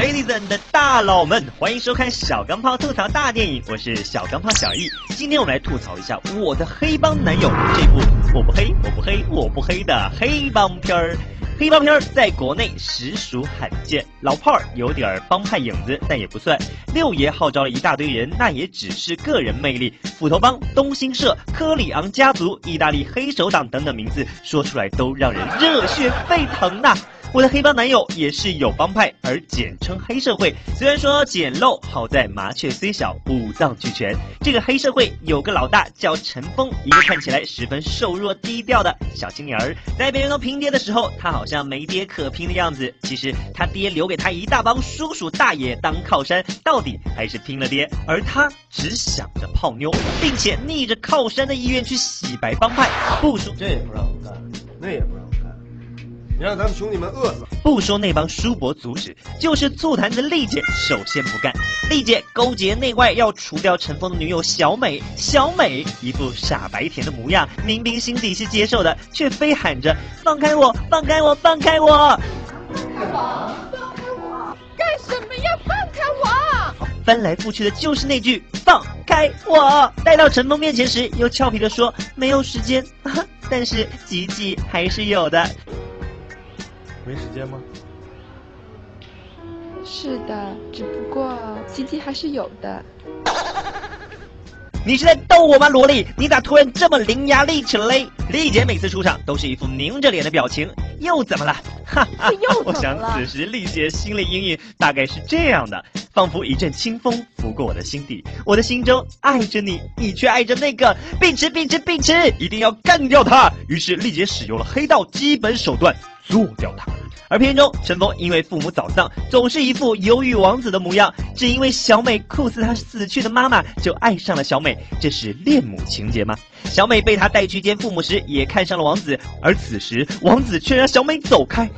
Ladies and 大佬们，欢迎收看小钢炮吐槽大电影，我是小钢炮小易。今天我们来吐槽一下我的黑帮男友这部我不黑我不黑我不黑的黑帮片儿。黑帮片儿在国内实属罕见，老炮儿有点帮派影子，但也不算。六爷号召了一大堆人，那也只是个人魅力。斧头帮、东兴社、科里昂家族、意大利黑手党等等名字说出来都让人热血沸腾呐！我的黑帮男友也是有帮派，而简称黑社会。虽然说简陋，好在麻雀虽小，五脏俱全。这个黑社会有个老大叫陈峰，一个看起来十分瘦弱低调的小青年儿。在别人都拼爹的时候，他好像没爹可拼的样子。其实他爹留给他一大帮叔叔大爷当靠山，到底还是拼了爹。而他只想着泡妞，并且逆着靠山的意愿去洗白帮派。不说这也不让我干，那也不让，你让咱们兄弟们饿死。不说那帮叔伯阻止，就是醋坛子丽姐首先不干。丽姐勾结内外要除掉陈峰的女友小美，小美一副傻白甜的模样，明明心底是接受的，却非喊着放开我，放开我，放开我。干什么要放开我？翻来覆去的就是那句放开我。带到陈峰面前时，又俏皮的说没有时间，但是吉吉还是有的。没时间吗？是的，只不过奇迹还是有的。你是在逗我吗，萝莉？你咋突然这么伶牙俐齿了嘞？丽姐每次出场都是一副拧着脸的表情，又怎么了？哈哈，又我想怎么了此时丽姐心理阴影大概是这样的，仿佛一阵清风拂过我的心底，我的心中爱着你，你却爱着那个，并驰并驰并驰，一定要干掉他。于是丽姐使用了黑道基本手段，做掉他。而片中，陈峰因为父母早丧，总是一副忧郁王子的模样。只因为小美酷似他死去的妈妈，就爱上了小美，这是恋母情节吗？小美被他带去见父母时，也看上了王子，而此时王子却让小美走开。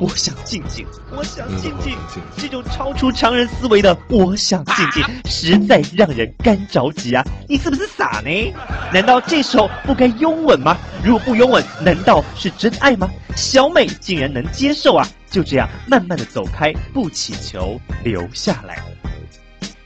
我想静静，我想静静，这种超出常人思维的“我想静静”，实在让人干着急啊！你是不是傻呢？难道这时候不该拥吻吗？如果不拥吻，难道是真爱吗？小美竟然能接受啊！就这样慢慢的走开，不乞求留下来。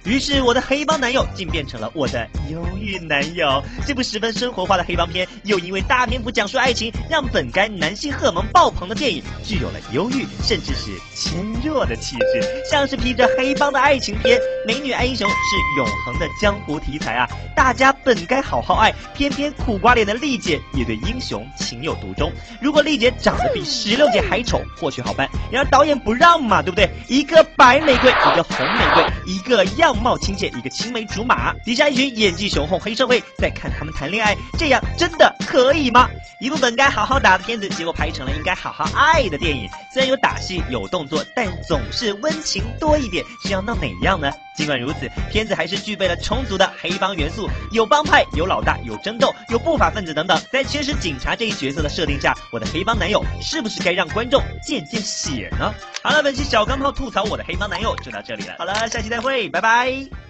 于是我的黑帮男友竟变成了我的忧郁男友。这部十分生活化的黑帮片，又因为大篇幅讲述爱情，让本该男性荷尔蒙爆棚的电影，具有了忧郁甚至是纤弱的气质，像是披着黑帮的爱情片。美女爱英雄是永恒的江湖题材啊！大家本该好好爱，偏偏苦瓜脸的丽姐也对英雄情有独钟。如果丽姐长得比石榴姐还丑，或许好办。然而导演不让嘛，对不对？一个白玫瑰，一个红玫瑰，一个样貌亲切，一个青梅竹马，底下一群演技雄厚黑社会在看他们谈恋爱，这样真的可以吗？一部本该好好打的片子，结果拍成了应该好好爱的电影。虽然有打戏有动作，但总是温情多一点，是要闹哪样呢？尽管如此，片子还是具备了充足的黑帮元素，有帮派，有老大，有争斗，有不法分子等等。在缺失警察这一角色的设定下，我的黑帮男友是不是该让观众见见血呢？好了，本期小钢炮吐槽我的黑帮男友就到这里了。好了，下期再会，拜拜。